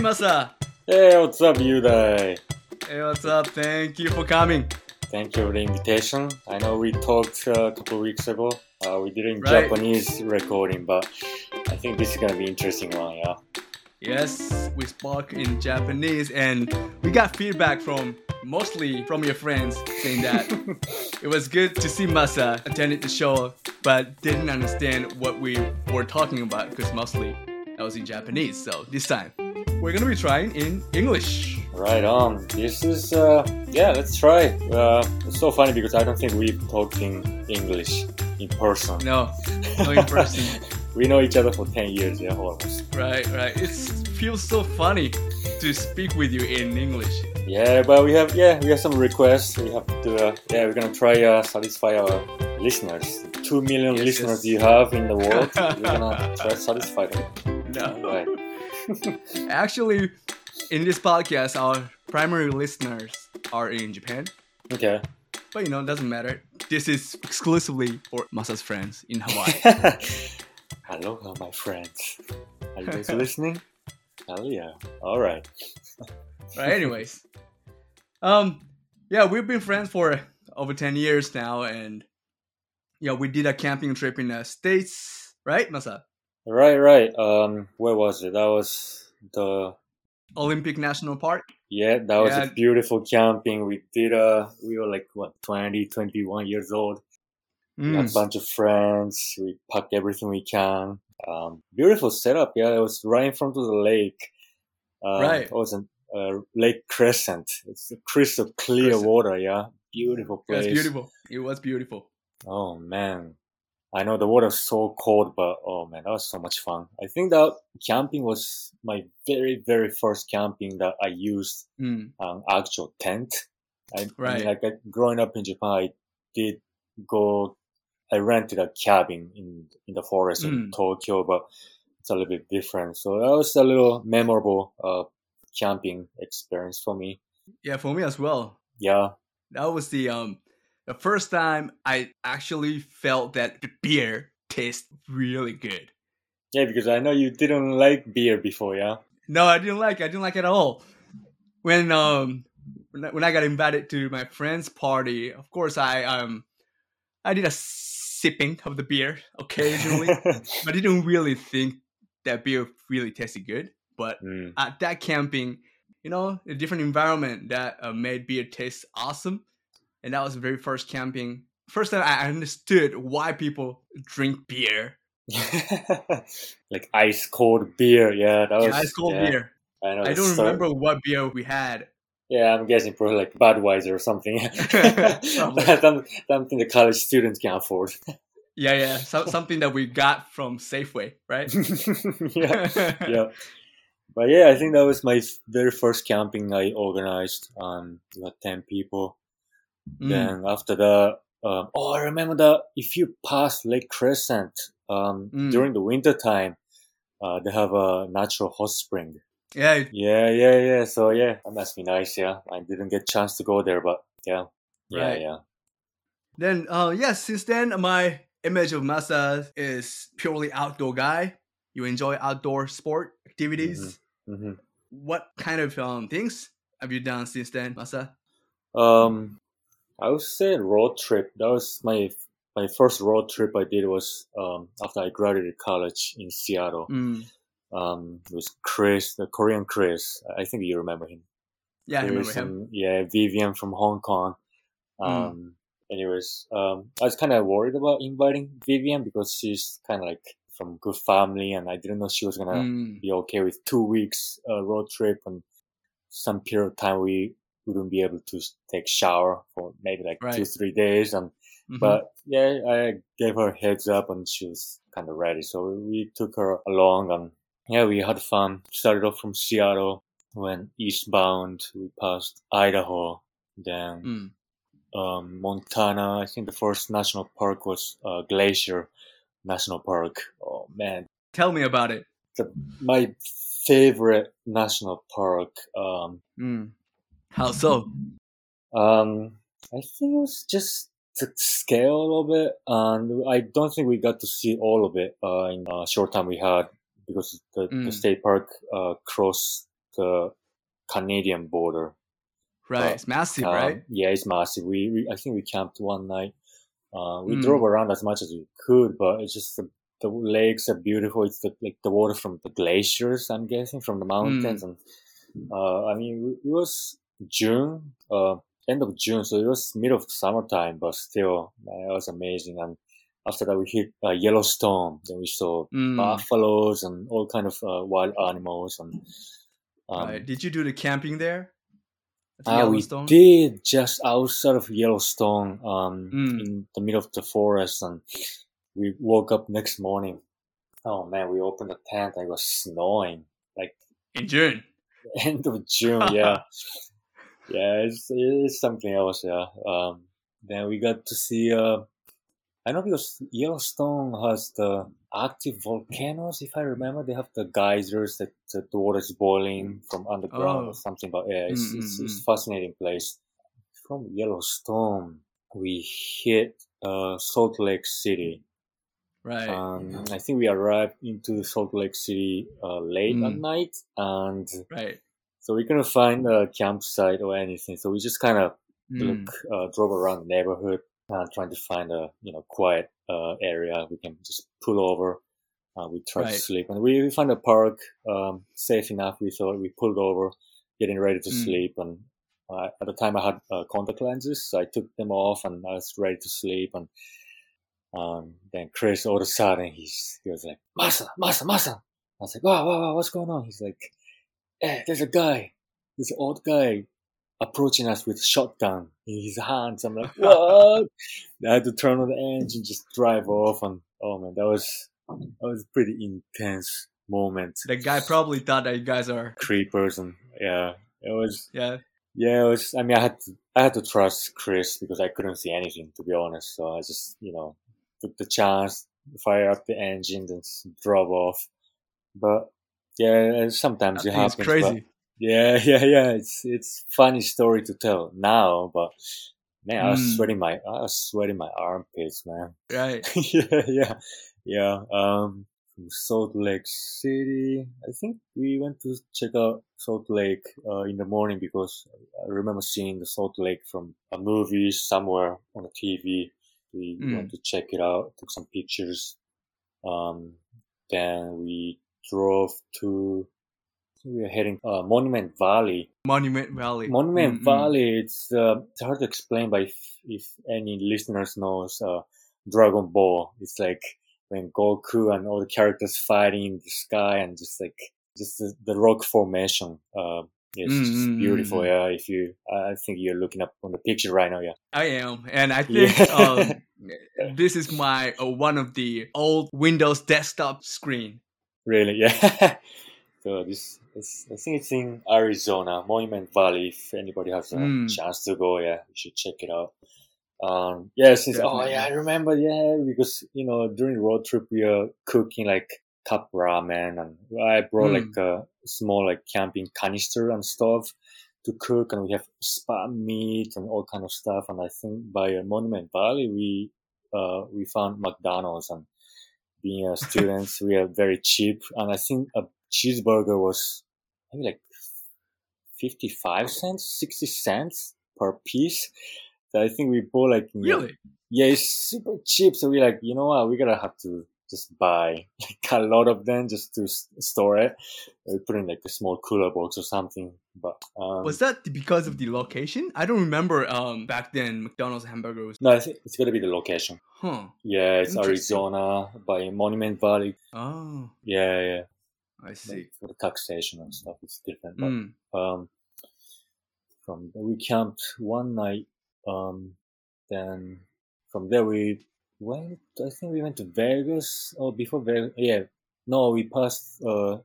Masa. Hey, what's up, Yudai? Hey, what's up? Thank you for coming. Thank you for the invitation. I know we talked uh, a couple weeks ago. Uh, we did in Right. Japanese recording, but I think this is gonna be interesting one, yeah. Yes, we spoke in Japanese and we got feedback from mostly from your friends saying that it was good to see Masa attended the show but didn't understand what we were talking about because mostly that was in Japanese. So this time we're gonna be trying in English. Right on. This is uh, yeah. Let's try. Uh, it's so funny because I don't think we've talked in English in person. No, no in person. We know each other for ten years, yeah, almost. right, right. It feels so funny to speak with you in English. Yeah, but we have yeah we have some requests. We have to uh, yeah we're gonna try uh, satisfy our listeners. Two million Yes, listeners yes. you have in the world. we're gonna try to satisfy them. No. Right. Actually, in this podcast, our primary listeners are in Japan. Okay. But you know, it doesn't matter. This is exclusively for Masa's friends in Hawaii. Aloha, my friends. Are you guys listening? Hell yeah. All right. right, anyways. Um yeah, we've been friends for over 10 years now and yeah, we did a camping trip in the States, right, Masa? Right, right. Um, where was it? That was the Olympic National Park. yeah. That was Yeah. a beautiful camping. We did. Uh, we were like what 20, 21 years old. Mm, a bunch of friends. We packed everything we can. Um, beautiful setup. Yeah, it was right in front of the lake. Uh, Right. It was a uh, Lake Crescent. It's a crystal clear Crescent. water. Yeah, beautiful place. it was beautiful. It was beautiful. Oh man. I know the water's so cold, but oh man, that was so much fun. I think that camping was my very, very first camping that I used Mm, an actual tent. I, I Right. mean, like I- growing up in Japan, I did go, I rented a cabin in, in the forest in Mm. Tokyo, but it's a little bit different. So that was a little memorable, uh, camping experience for me. yeah, for me as well. Yeah. That was the um the first time I actually felt that the beer tastes really good. Yeah, because I know you didn't like beer before, yeah? No, I didn't like it. I didn't like it at all. When um when I, got invited to my friend's party, of course I um I did a sipping of the beer occasionally, but I didn't really think that beer really tasted good. But Mm. at that camping, you know, a different environment that uh, made beer taste awesome. And that was the very first camping. First time I understood why people drink beer. like ice cold beer. Yeah, that was Yeah, ice cold yeah, beer. I know. I don't remember what beer we had. Yeah, I'm guessing probably like Budweiser or something. Something the college students can afford. Yeah, yeah, so, something that we got from Safeway, right? yeah, yeah. But yeah, I think that was my very first camping I organized. Um, had ten people. Mm, Then after that, um, oh, I remember that if you pass Lake Crescent, um, Mm. during the winter time, uh, they have a natural hot spring. yeah, Yeah, yeah, yeah. So yeah, that must be nice. Yeah, I didn't get chance to go there, but yeah, yeah, Right. yeah. Then, uh, yeah, since then, my image of Masa is purely outdoor guy. You enjoy outdoor sport activities. hmm What kind of um, things have you done since then, Masa? Um, I would say road trip. That was my my first road trip I did was um after I graduated college in Seattle. Mm. Um, it was Chris, the Korean Chris. I think you remember him. Yeah, I remember him. and- yeah, Vivian from Hong Kong. Um, anyways, um, I was kind of worried about inviting Vivian because she's kind of like from good family, and I didn't know she was gonna Mm. be okay with two weeks uh, road trip and some period of time we wouldn't be able to take shower for maybe like two three days and Mhm. but yeah i gave her a heads up and she was kind of ready so we took her along and yeah we had fun started off from seattle went eastbound we passed idaho then Mm. um, montana i think the first national park was uh, glacier national park oh man Tell me about it. the, my favorite national park. Um, Mm. How so? um, I think it was just the scale a little bit, and I don't think we got to see all of it uh, in a short time we had because the, the Mm. state park uh, cross the Canadian border. Right, But, it's massive, Um, right? Yeah, it's massive. We, we I think we camped one night. Uh, we Mm. drove around as much as we could, but it's just the, the lakes are beautiful. It's the, like the water from the glaciers, I'm guessing, from the Mm. mountains. And uh, I mean, it was June, uh, end of June, so it was middle of summertime, but still, man, it was amazing. And after that, we hit uh, Yellowstone. Then we saw Mm, buffaloes and all kind of uh, wild animals. And um, right. Did you do the camping there? Ah, we did just outside of Yellowstone, um, Mm. in the middle of the forest, and we woke up next morning. Oh man, we opened the tent and it was snowing. Like In June. end of June, yeah, yeah, it's, it's something else, yeah. Um, then we got to see. Uh, I know because Yellowstone has the active volcanoes, if I remember. They have the geysers that the water is boiling from underground Oh. or something. But yeah, it's, Mm, it's, it's fascinating place. From Yellowstone, we hit uh, Salt Lake City. Right. Um, I think we arrived into Salt Lake City uh, late at Mm. night, and right. So we couldn't find a campsite or anything. So we just kind of Mm. look uh, drove around the neighborhood uh, trying to find a you know quiet uh, area we can just pull over uh, we tried Right. to sleep and we, we found a park um, safe enough we thought we pulled over getting ready to Mm. sleep and uh, at the time i had uh, contact lenses so i took them off and i was ready to sleep and um, then chris all of a sudden he's, he was like masa masa masa i was like wow wow wow what's going on he's like hey there's a guy this old guy approaching us with shotgun in his hands. I'm like, what? I had to turn on the engine, just drive off, and oh man, that was that was a pretty intense moment. The guy probably thought that you guys are. Creepers and yeah, it was Yeah. yeah, it was. I mean, I had to I had to trust Chris because I couldn't see anything to be honest. So I just you know took the chance, fire up the engine, and drove off. But yeah, sometimes it think it's crazy. yeah, yeah, yeah. It's it's funny story to tell now, but man, I was Mm. sweating my I was sweating my armpits, man. Right. yeah, yeah, yeah. Um, from Salt Lake City, I think we went to check out Salt Lake uh, in the morning because I remember seeing the Salt Lake from a movie somewhere on the TV. We Mm. went to check it out, took some pictures. Um, then we drove to. We are heading uh, Monument Valley. Monument Valley. Monument Mm, mm. Valley. It's uh, it's hard to explain, but if, if any listeners knows uh, Dragon Ball, it's like when Goku and all the characters fighting in the sky and just like just the, the rock formation. Uh, it's Mm, just mm, mm, beautiful. Yeah, if you, I think you're looking up on the picture right now. Yeah. I am, and I think Yeah. um, this is my uh, one of the old Windows desktop screen. Really? Yeah. so this, this, I think it's in Arizona, Monument Valley. If anybody has a Mm. chance to go, yeah, you should check it out. Um, yeah, since, oh yeah, I remember, yeah, because, you know, during the road trip, we are cooking like cup ramen and I brought Mm. like a small like camping canister and stuff to cook and we have spam meat and all kind of stuff. And I think by Monument Valley, we, uh, we found McDonald's and being a students, we are very cheap. And I think a cheeseburger was maybe like 55 cents, 60 cents per piece. So I think we bought like, Really? yeah, it's super cheap. So we're like, you know what, we gotta have to just buy like a lot of them just to store it. We put in like a small cooler box or something. But um, Was that because of the location? I don't remember um back then McDonald's hamburger was. no, I think it's gotta be the location. Huh. Yeah, it's Arizona by Monument Valley. Oh, Yeah, yeah. I see. Like for the taxation and stuff, it's different. But Mm. um, from we camped one night. Um, then from there we went. I think we went to Vegas. Oh, before Vegas, yeah. No, we passed uh,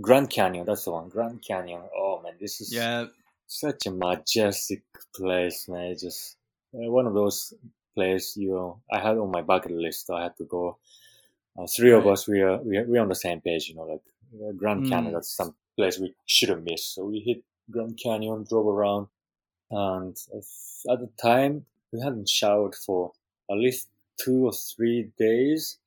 Grand Canyon. That's the one. Grand Canyon. Oh man, this is Yeah. such a majestic place, man. It's just uh, one of those places you know, I had on my bucket list. I had to go. Uh, three of us, we are we are, we are on the same page, you know, like uh, Grand Canyon. Mm. That's some place we shouldn't miss. So we hit Grand Canyon, drove around, and at the time we hadn't showered for at least two or three days.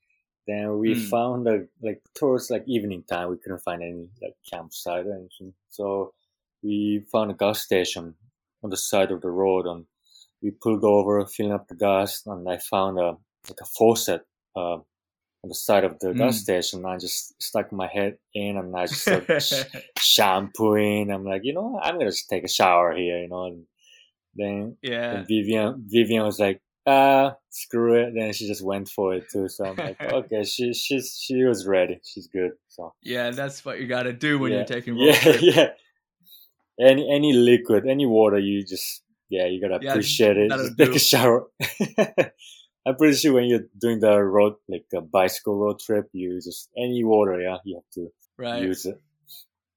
Then we Mm. found a like towards like evening time, we couldn't find any like campsite or anything. So we found a gas station on the side of the road, and we pulled over, filling up the gas, and I found a like a faucet uh, on the side of the gas Mm. station. I just stuck my head in, and I just started sh- shampooing. I'm like, you know. I'm gonna just take a shower here, you know. And then yeah. and Vivian Vivian was like, ah, screw it. Then she just went for it too. So I'm like, okay, she she's she was ready. She's good. So Yeah, that's what you gotta do when yeah, you're taking road yeah, trip. yeah. Any any liquid, any water, you just yeah, you gotta Yeah, appreciate it. Just take do. a shower. I'm pretty sure when you're doing the road like a bicycle road trip, you just any water, yeah, you have to Right. use it.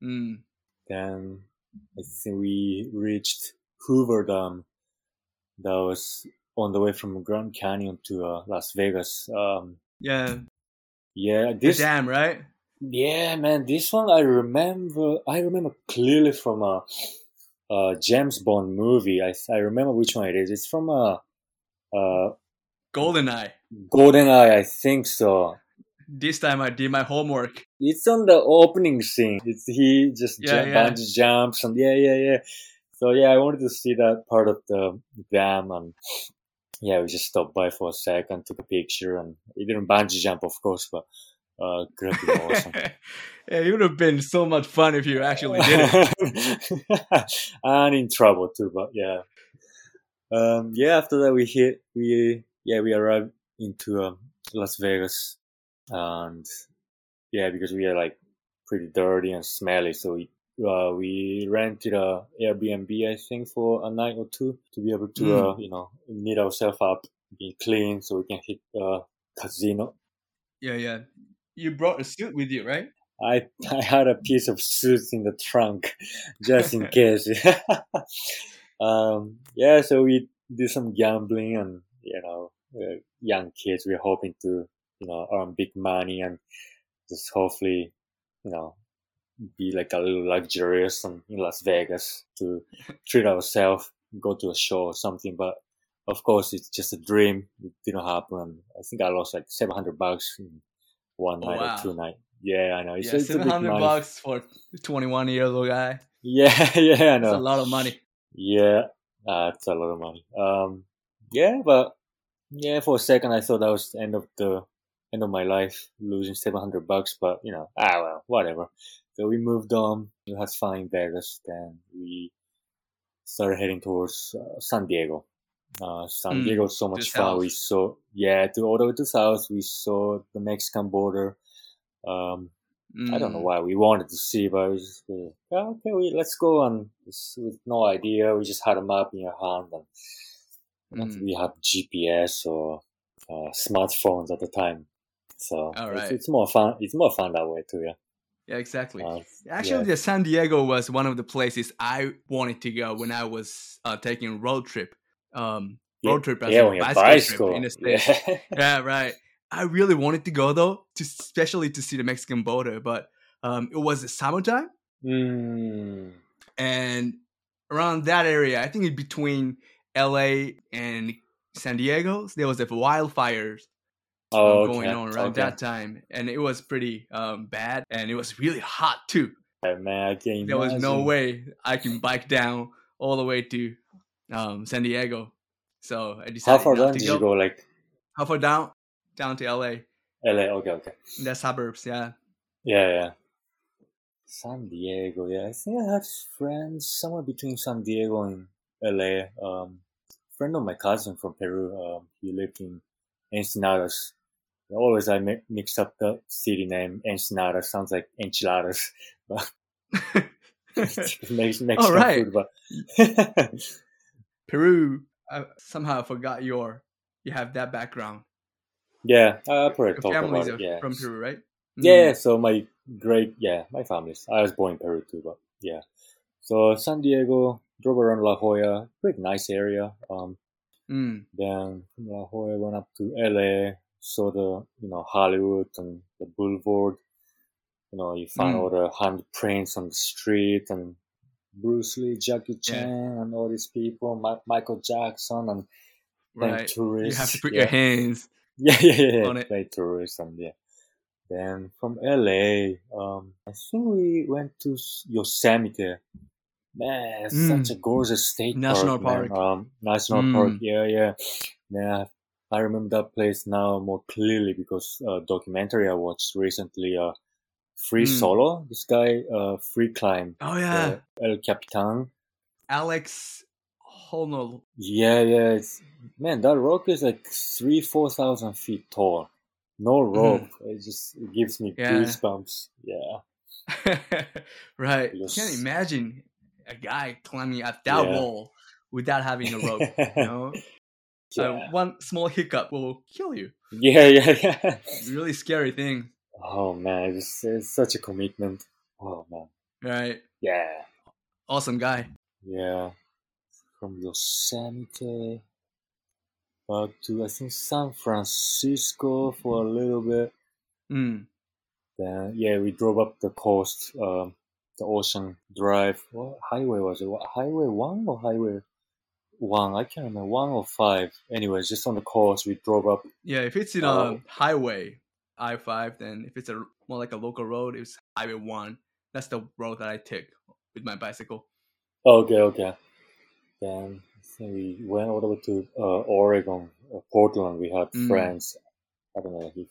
Mm. Then I think we reached Hoover Dam. That was on the way from Grand Canyon to uh, Las Vegas. Um, Yeah. yeah, The this dam, right? yeah, man, this one I remember. I remember clearly from a, a James Bond movie. I I remember which one it is. It's from a, a Goldeneye. GoldenEye, I think so. This time I did my homework. It's on the opening scene. It's he just Yeah, ju- yeah. bungee jumps and yeah, yeah, yeah. So yeah, I wanted to see that part of the dam and yeah, we just stopped by for a second, took a picture, and we didn't bungee jump, of course, but uh, could have been awesome. yeah, it would have been so much fun if you actually did it. and in trouble too, but yeah. Um, yeah, after that we hit, we, yeah, we arrived into um, Las Vegas and yeah, because we are like pretty dirty and smelly, so we, uh, we rented a Airbnb, I think, for a night or two to be able to, Mm. uh, you know, neat ourselves up, be clean so we can hit, uh, casino. Yeah, yeah. You brought a suit with you, right? I I had a piece of suit in the trunk just in case. um, yeah, so we did some gambling and you know, uh, young kids. We're hoping to you know earn big money and just hopefully you know be like a little luxurious in, in Las Vegas to treat ourselves, go to a show or something. But of course, it's just a dream. It didn't happen. I think I lost like seven hundred bucks in one Oh, night wow. or two night. Yeah, I know. It's, yeah, it's a big seven hundred bucks for twenty-one year old guy. Yeah, yeah, I know. a lot of money. Yeah, uh, it's a lot of money. Um, yeah, but yeah, for a second I thought that was the end of the end of my life, losing seven hundred bucks. But you know, ah well, whatever. So we moved on. We had fun in Vegas. Then we started heading towards uh, San Diego. Uh, San Mm, Diego was so much fun. We saw, yeah, to all the way to south. We saw the Mexican border. Um, I don't know Mm. why we wanted to see, but we just, yeah, okay, we, let's go. And with no idea, we just had a map in your hand, and I don't think Mm. we had GPS or uh, smartphones at the time. So it's, it's more fun. It's more fun that way too. Yeah. Yeah, exactly. Uh, Actually, yeah. San Diego was one of the places I wanted to go when I was uh, taking a road trip. Um, road trip as yeah, a bicycle, bicycle. trip in the states. Yeah. yeah, right. I really wanted to go though, to especially to see the Mexican border, but um, it was summertime, mm. and around that area, I think in between L.A. and San Diego, there was a wildfires Oh, going okay, on around okay. that time, and it was pretty um, bad, and it was really hot too. Man, I can There was no way I can bike down all the way to um, San Diego, so I How decided far not down to did go. you go? Like How far down? Down to L.A. LA? Okay, okay. in the suburbs, yeah. Yeah, yeah. San Diego, yeah. I think I had friends somewhere between San Diego and LA. Um, friend of my cousin from Peru. Um, he lived in Ensenadas. Always I mi- mix up the city name. Ensenada sounds like enchiladas. But Mexican All right. food, but Peru. I somehow forgot your. You have that background. yeah, I probably Your talk about it. Yeah, from Peru, right? Yeah, so my great, yeah, my family's. I was born in Peru too, but yeah. So San Diego, drove around La Jolla, pretty nice area. Um, Mm. then La Jolla went up to LA, saw the, you know, Hollywood and the Boulevard. You know, you find Mm. all the handprints on the street and Bruce Lee, Jackie Yeah. Chan, and all these people, Ma- Michael Jackson, and Right. You have to put yeah. your hands Yeah, yeah, yeah. yeah. On it. Play tourism, yeah. Then from LA, um, I think we went to Yosemite. Man, Mm. such a gorgeous state National park. park. Um, national Mm. park. Yeah, yeah. Yeah, I remember that place now more clearly because a documentary I watched recently. Uh, Free Mm. Solo. This guy, uh, free climb. Oh yeah, uh, El Capitan. Alex Honnold. Yeah, yeah. It's, man, that rock is like three, four thousand feet tall. No rope. It just it gives me Mm-hmm. Yeah. goosebumps. Yeah. right. Yes. Can't imagine a guy climbing up that Yeah. wall without having a rope. you know, yeah. Uh, one small hiccup will kill you. yeah, yeah, yeah. Really scary thing, Oh man, it's, it's such a commitment. Oh man. right? Yeah. Awesome guy. Yeah. From Yosemite back to I think San Francisco for a little bit. Mm. Then yeah, we drove up the coast, um, the Ocean Drive. What highway was it? What, highway one or highway one? I can't remember. One or five. Anyways, just on the course, we drove up. Yeah, if it's in Oh. a highway, I five, then if it's a more like a local road, it's Highway One. That's the road that I take with my bicycle. Okay, okay. Then we went all the way to uh, Oregon, uh, Portland. We had Mm. friends. I don't know if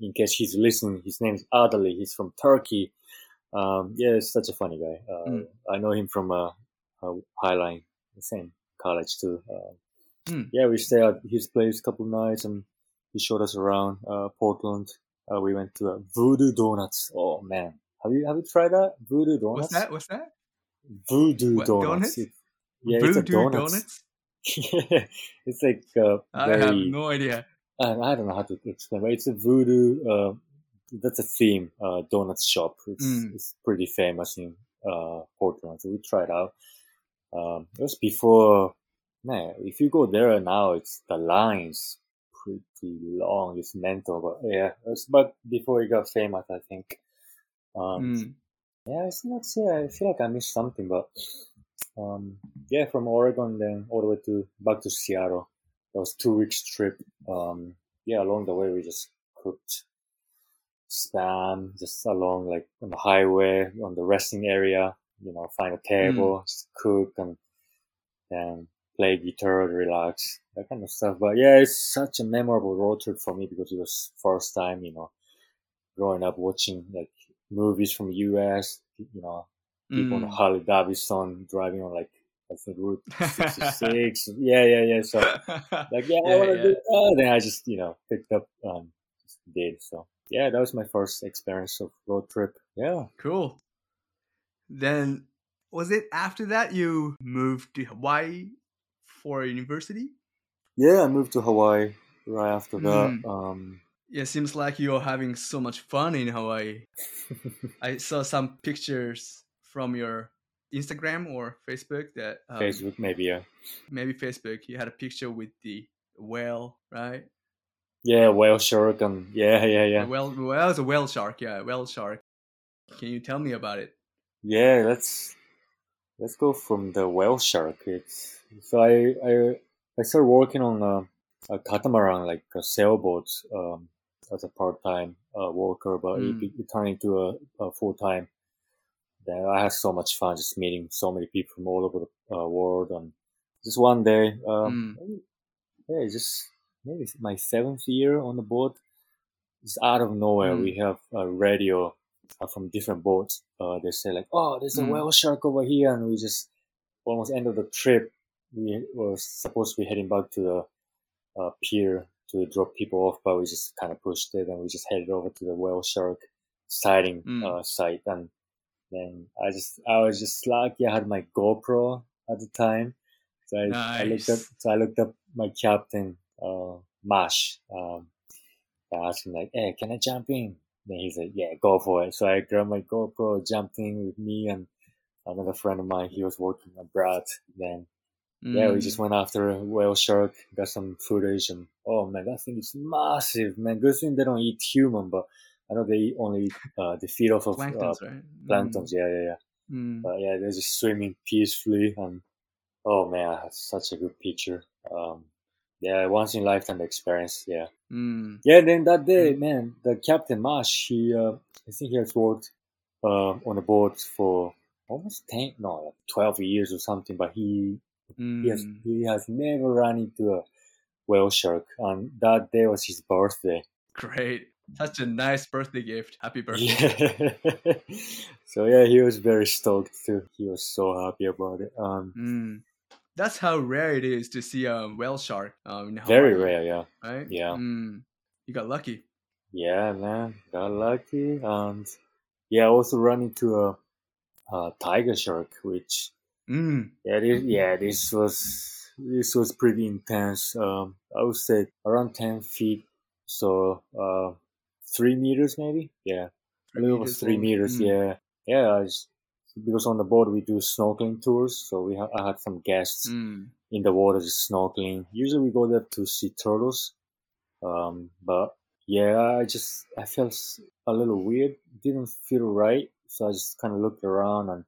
in case he's listening. His name's Adali. He's from Turkey. Um, yeah, he's such a funny guy. Uh, Mm. I know him from uh, uh, Highline, the same college too. Uh, Mm. Yeah, we stayed at his place a couple of nights, and he showed us around uh, Portland. Uh, we went to uh, Voodoo Donuts. Oh man, have you have you tried that Voodoo Donuts? What's that? What's that? Voodoo What, Donuts. donuts? It- yeah, it's a donuts. donuts? it's like uh, I very. have no idea. I, I don't know how to explain, but it's a voodoo. Uh, that's a theme uh, donuts shop. It's Mm. it's pretty famous in uh, Portland, so we tried out. Um, it was before. Man, if you go there now, it's the lines pretty long. It's mental, but yeah, but before it got famous, I think. Um, Mm. yeah, it's not yeah, I feel like I missed something, but um, yeah, from Oregon then all the way to back to Seattle. That was two weeks trip. Um, yeah, along the way we just cooked spam just along like on the highway on the resting area. You know, find a table, just cook and and play guitar, relax, that kind of stuff. But yeah, it's such a memorable road trip for me because it was first time, you know, growing up watching like movies from US, you know, people on Mm. Harley Davidson driving on like I think Route 66. yeah, yeah, yeah. So like, yeah, I want to yeah. do that. Then I just you know picked up um did. So yeah, that was my first experience of road trip. Yeah. cool. Then was it after that you moved to Hawaii for university? Yeah, I moved to Hawaii right after that. Mm. Um, Yeah, seems like you're having so much fun in Hawaii. I saw some pictures from your Instagram or Facebook that um, Facebook maybe yeah. maybe Facebook. You had a picture with the whale, right? Yeah, whale shark and yeah, yeah, yeah. A whale, well, it's a whale shark. Yeah, whale shark. Can you tell me about it? Yeah, let's let's go from the whale shark. It's so I I I started working on a, a catamaran like a sailboat um, as a part time uh, worker, but Mm. it, it turned into a, a full time. Then I had so much fun just meeting so many people from all over the uh, world, and just one day, um, yeah, it's just maybe my seventh year on the boat. Just out of nowhere, Mm. we have a radio from different boats. Uh, they say like, "Oh, there's a Mm. whale shark over here," and we just almost end of the trip. We were supposed to be heading back to the uh, pier to drop people off, but we just kind of pushed it, and we just headed over to the whale shark sighting Mm. uh, site. And then I just, I was just lucky. I had my GoPro at the time, so I, I looked up. So I looked up my captain, uh, Mash. Um, I asked him like, "Hey, can I jump in?" Then he said, "Yeah, go for it." So I grabbed my GoPro, jumped in with me and another friend of mine. He was working abroad. Then yeah, we Mm. just went after a whale shark, got some footage, and oh man, that thing is massive, man. Good thing they don't eat human, but I know they eat only uh, the feed off of uh, planktons, right? planktons. Yeah, yeah, yeah. Mm. But yeah, they're just swimming peacefully, and oh man, I had such a good picture. Um, yeah, once in a lifetime experience. Yeah. Mm. Yeah, then that day, man, the Captain Marsh, he, uh, I think he has worked uh, on a boat for almost 10, no, like 12 years or something, but he, he, has, Mm. he has never run into a whale shark. And that day was his birthday. Great. Such a nice birthday gift. Happy birthday. Yeah. so yeah, he was very stoked too. He was so happy about it. Um, Mm. That's how rare it is to see a whale shark. Um, very rare, yeah. Right? Yeah. Mm. You got lucky. Yeah, man, got lucky, and yeah, also run into a, a tiger shark, which Mm. yeah, this, yeah, this was this was pretty intense. Um, I would say around ten feet, so uh, three meters maybe. Yeah, a little meters three meters. Mm. Yeah, yeah. I just, because on the boat we do snorkeling tours, so we ha- I had some guests Mm. in the water just snorkeling. Usually we go there to see turtles. Um, but yeah, I just, I felt a little weird. Didn't feel right. So I just kind of looked around and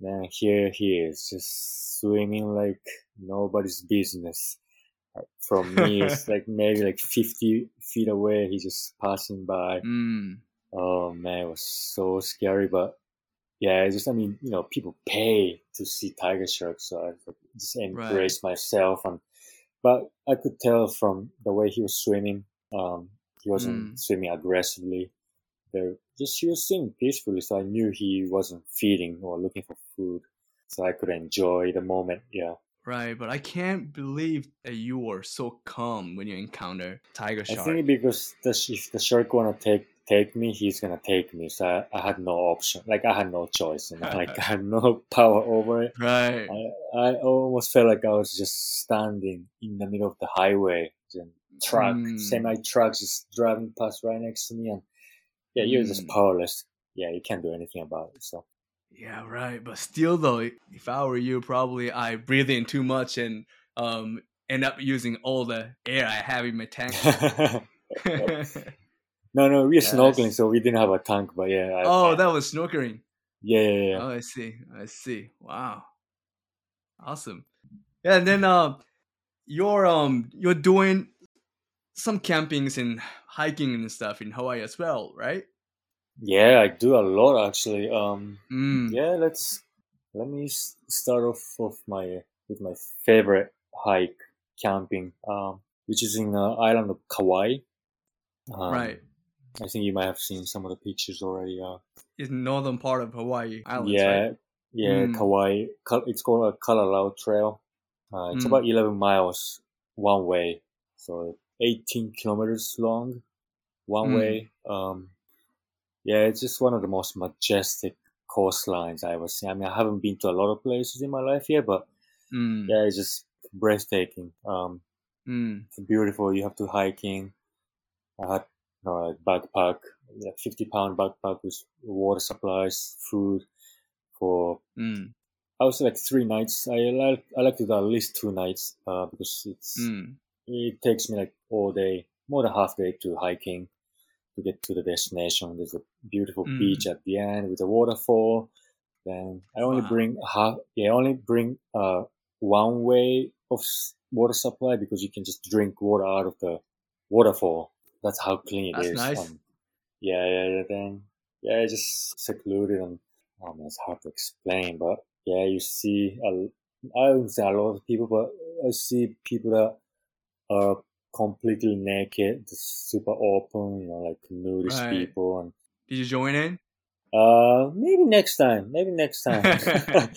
then here he is just swimming like nobody's business. From me, it's like maybe like 50 feet away. He's just passing by. Mm. Oh man, it was so scary. But yeah, it's just I mean, you know, people pay to see tiger sharks, so I just embraced myself. And but I could tell from the way he was swimming, um, he wasn't Mm. swimming aggressively. There, just he was swimming peacefully, so I knew he wasn't feeding or looking for food. So I could enjoy the moment. Yeah, Right, but I can't believe that you were so calm when you encounter tiger shark. I think because the, if the shark wanna take take me, he's gonna take me. So I, I had no option. Like I had no choice. You know? like I had no power over it. right. I, I almost felt like I was just standing in the middle of the highway, and truck, Mm. semi trucks just driving past right next to me, and yeah, you're just Mm. powerless. Yeah, you can't do anything about it. So Yeah, right. But still, though, if I were you, probably I breathe in too much and um end up using all the air I have in my tank. no, no, we're Yes. snorkeling, so we didn't have a tank, but yeah, I, oh, I- that was snorkeling. yeah, yeah, yeah. Oh, I see. I see. Wow. Awesome. Yeah, and then um you're um you're doing some campings and hiking and stuff in Hawaii as well, right? Yeah, I do a lot actually. Um, Mm. yeah, let's let me start off of my with my favorite hike camping, um, which is in the island of Kauai. Um, Right. I think you might have seen some of the pictures already. Uh, It's northern part of Hawaii Islands, yeah, right? yeah, Mm. Kauai. It's called a Kalalau Trail. Uh, it's Mm. about 11 miles one way, so 18 kilometers long one Mm. way. Um, yeah, it's just one of the most majestic coastlines I ever seen. I mean, I haven't been to a lot of places in my life yet, but Mm. yeah, it's just breathtaking. Um, Mm. it's beautiful. You have to hiking. I had uh, a backpack, like 50 pound backpack with water supplies, food for Mm. I would say like three nights. I like I like to do at least two nights uh, because it's Mm. it takes me like all day, more than half day to hiking to get to the destination. There's a beautiful Mm. beach at the end with a waterfall. Then I only Wow. bring half. Yeah, I only bring uh one way of water supply because you can just drink water out of the waterfall. That's how clean it is. That's nice. Um, yeah, yeah, yeah. Then yeah, it's just secluded and oh man, it's hard to explain, but yeah, you see. A, I wouldn't say a lot of people, but I see people that are completely naked, just super open, you know, like nudist Right. people, and Did you join in? uh, maybe next time, maybe next time.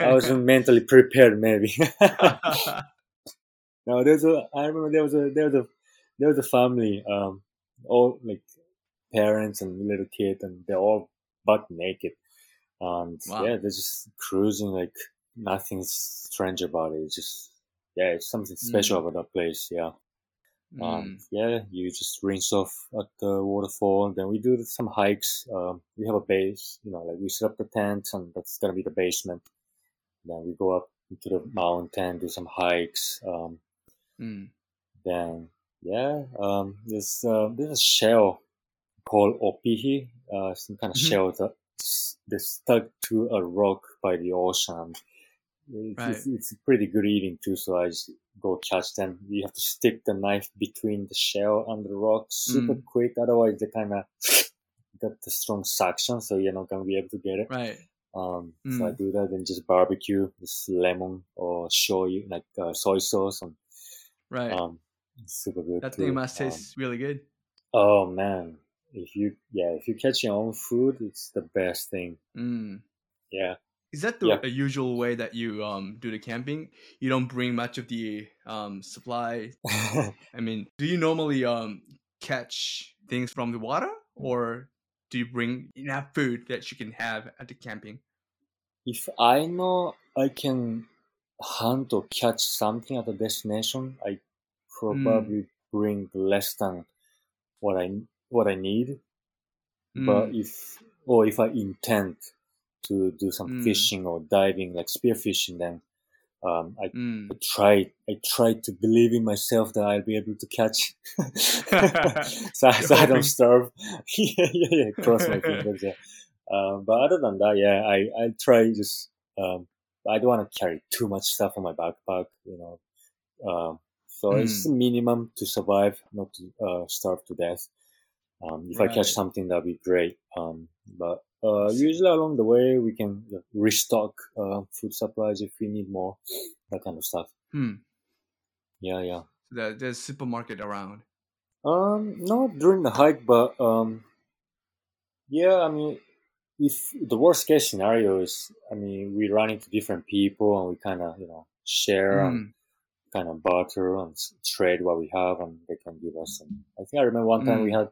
I wasn't mentally prepared, maybe. no, there's a. I remember there was a there was a there was a family, um, all like parents and little kid, and they're all butt naked, and Wow. yeah, they're just cruising like nothing strange about it. It's just yeah, it's something special about that place. Yeah. Um, Mm. yeah, you just rinse off at the waterfall. Then we do some hikes. Um, we have a base, you know, like we set up the tent, and that's gonna be the basement. Then we go up into the mountain, do some hikes. Um, Mm. then yeah, um, there's uh, there's a shell called opihi, uh, some kind of Mhm. shell that that's stuck to a rock by the ocean. It's, Right. it's, it's pretty good eating too, so I just go catch them. You have to stick the knife between the shell and the rock super Mm. quick, otherwise they kind of got the strong suction, so you're not gonna be able to get it. Right. Um, so I Mm. do that and just barbecue with lemon or shoyu, like uh, soy sauce, and Right. um, it's super good. that thing must Um, taste really good. oh man, if you yeah, if you catch your own food, it's the best thing. Mm. Yeah. Is that the Yeah. usual way that you um do the camping? You don't bring much of the um supply. I mean, do you normally um catch things from the water, or do you bring enough food that you can have at the camping? if I know I can hunt or catch something at the destination, I probably bring less than what I what I need. But Mm. if or if I intend to do some Mm. fishing or diving, like spearfishing, then um, I, Mm. I try I try to believe in myself that I'll be able to catch, so, so I don't starve. yeah, yeah, yeah. Cross my fingers. Yeah. Um, but other than that, yeah, I I try just um, I don't want to carry too much stuff on my backpack, you know. Um, so it's the minimum to survive, not to uh, starve to death. Um, if I catch something, that'd be great. Um, but uh, usually along the way, we can restock uh, food supplies if we need more, that kind of stuff. Hmm. Yeah, yeah. The, there's a supermarket around. Um, not during the hike, but um, yeah. I mean, if the worst case scenario is, I mean, we run into different people and we kind of, you know, share and Mm. Kind of barter and trade what we have, and they can give us some. I think I remember one time we Mm. had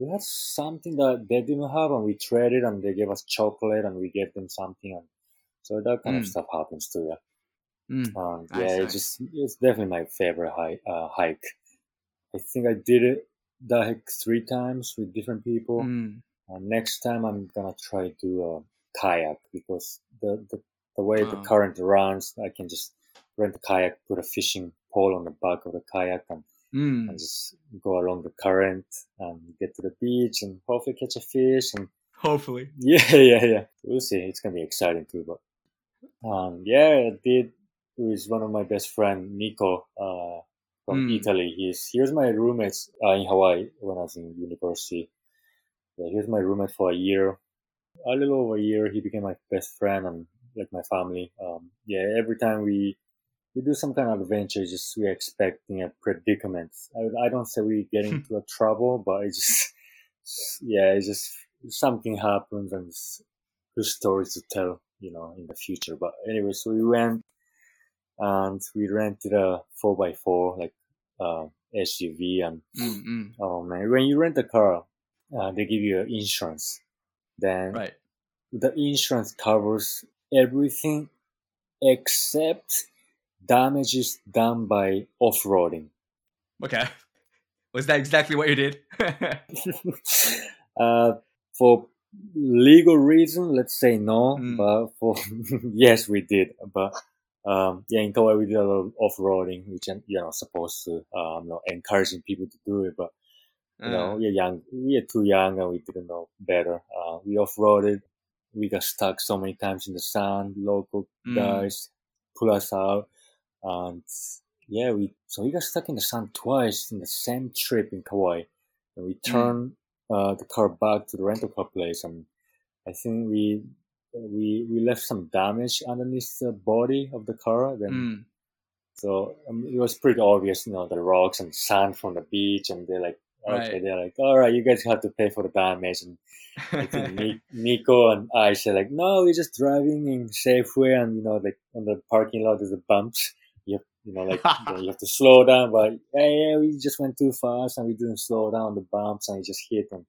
we had something that they didn't have, and we traded, and they gave us chocolate, and we gave them something, and so that kind of Mm. stuff happens too. Yeah. Mm. Um, yeah, nice. it's just it's definitely my favorite hike. Uh, hike. I think I did it that hike three times with different people. Mm. Uh, next time I'm gonna try to uh, kayak because the, the the way the current runs, I can just rent a kayak, put a fishing pole on the back of the kayak, and, Mm. and just go along the current and get to the beach and hopefully catch a fish. And Hopefully. yeah, yeah, yeah. We'll see. It's gonna be exciting too. But um, yeah, I did with one of my best friend Nico uh, from Mm. Italy. He's he was my roommate uh, in Hawaii when I was in university. Yeah, he was my roommate for a year, a little over a year. He became my best friend and like my family. Um, yeah, every time we we do some kind of adventure, just we're expecting a predicament. I, I don't say we get into a trouble, but it just yeah, it's just something happens and it's good stories to tell, you know, in the future. But anyway, so we went and we rented a four by four like uh, SUV and Mm. Mm. oh man, when you rent a car, uh, they give you insurance. Then Right. the insurance covers everything except damages done by off-roading. Okay. Was that exactly what you did? uh, for legal reason, let's say no, Mm. but for yes, we did. But um, yeah, in Kauai we did a lot of off-roading, which you're not supposed to. Uh, I'm not encouraging people to do it, but you know, Uh, we're young, we're too young, and we didn't know better. Uh, we off-roaded. We got stuck so many times in the sand. Local Mm. guys pull us out, and yeah, we so we got stuck in the sand twice in the same trip in Kauai, and we turned uh, the car back to the rental car place, and I think we we we left some damage underneath the body of the car. Then mm. so um, it was pretty obvious, you know, the rocks and sand from the beach, and they're like, okay, Right. they're like, all right, you guys have to pay for the damage. And I think Nico and I said like, no, we're just driving in Safeway, and you know, like on the parking lot there's the bumps. You know, like you, know, you have to slow down, but yeah, yeah, we just went too fast and we didn't slow down the bumps, and it just hit them.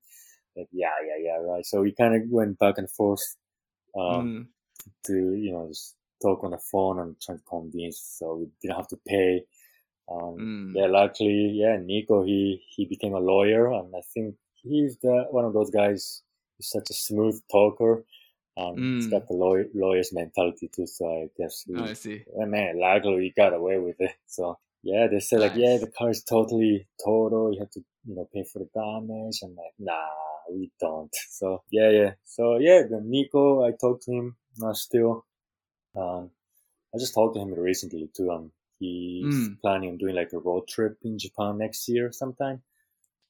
Like, yeah, yeah, yeah, right. So we kind of went back and forth. Um, Mm. to you know just talk on the phone and try to convince so we didn't have to pay um Mm. yeah luckily yeah nico he he became a lawyer and i think he's the one of those guys he's such a smooth talker he's Mm. got the lawyer, lawyer's mentality too so i guess we, Oh, I see. yeah, man luckily we got away with it. So yeah they said like yeah the car is totally total. You have to you know pay for the damage. And like nah we don't. So yeah yeah. So yeah the nico i talked to him uh, still. Um i just talked to him recently too. And He's Mm. planning on doing like a road trip in Japan next year sometime,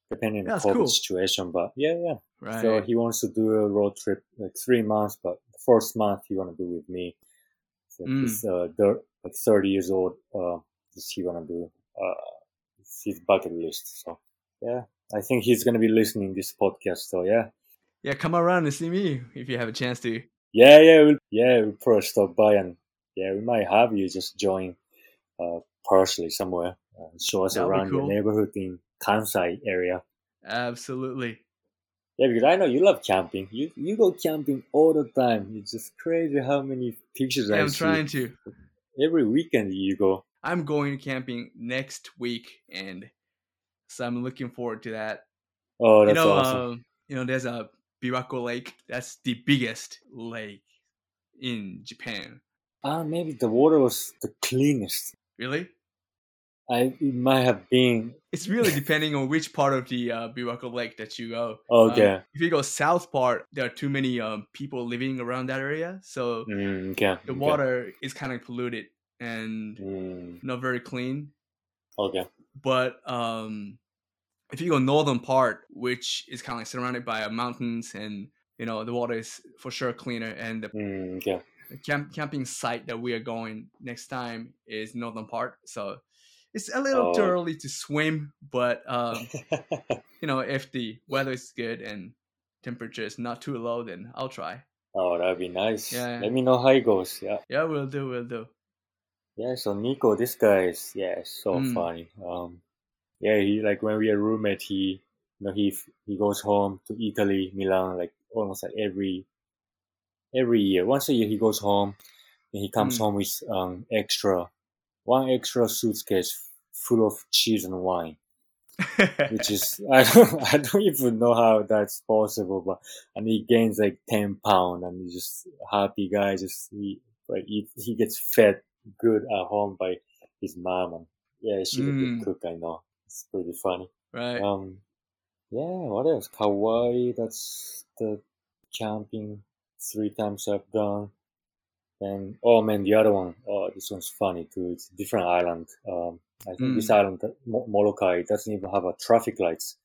depending on the COVID cool. situation. But yeah, yeah. Right. So he wants to do a road trip like three months, but the first month he want to do with me. So Mm. he's uh, thir- like 30 years old. Uh, this he want to do. Uh, it's his bucket list. So yeah, I think he's gonna be listening this podcast. So yeah, yeah, come around and see me if you have a chance to. yeah, yeah, we'll, yeah. We'll probably stop by and yeah, we might have you just join uh, partially somewhere and show us That'd be around your cool. neighborhood in Kansai area. Absolutely. Yeah, because I know you love camping. You you go camping all the time. It's just crazy how many pictures Yeah, I I'm see. trying to. Every weekend you go. I'm going camping next week, and so I'm looking forward to that. Oh, you that's know, awesome. um, you know, there's a Biwako Lake. That's the biggest lake in Japan. Ah, maybe the water was the cleanest. Really? I it might have been. It's really depending on which part of the uh, Biwako Lake that you go. Um, Okay. if you go south part, there are too many um, people living around that area, so Mm, okay. the okay. water is kind of polluted and Mm, not very clean. okay. But um, if you go northern part, which is kind of like surrounded by uh, mountains, and you know the water is for sure cleaner, and the Mm, okay. the camp camping site that we are going next time is northern part, so it's a little too Oh. early to swim. But um, you know, if the weather is good and temperature is not too low, then I'll try. oh, that'd be nice. Yeah. Let me know how it goes. Yeah. Yeah, we'll do, we'll do. Yeah. So Nico, this guy is yeah so Mm. funny. Um, yeah, he like when we are roommate, he you know he he goes home to Italy, Milan, like almost like every every year. Once a year, he goes home, and he comes Mm. home with um extra one extra suitcase full of cheese and wine. which is I don't I don't even know how that's possible, but and he gains like ten pound and he's just a happy guy. Just he like he, he gets fed good at home by his mom and yeah, she's a Mm. good cook. I know it's pretty funny. right. Um, yeah, what else? Kauai. That's the camping three times I've done. And oh man, the other one. Oh, this one's funny too. It's a different island. Um, I think this Mm. island, Molokai, doesn't even have a traffic lights.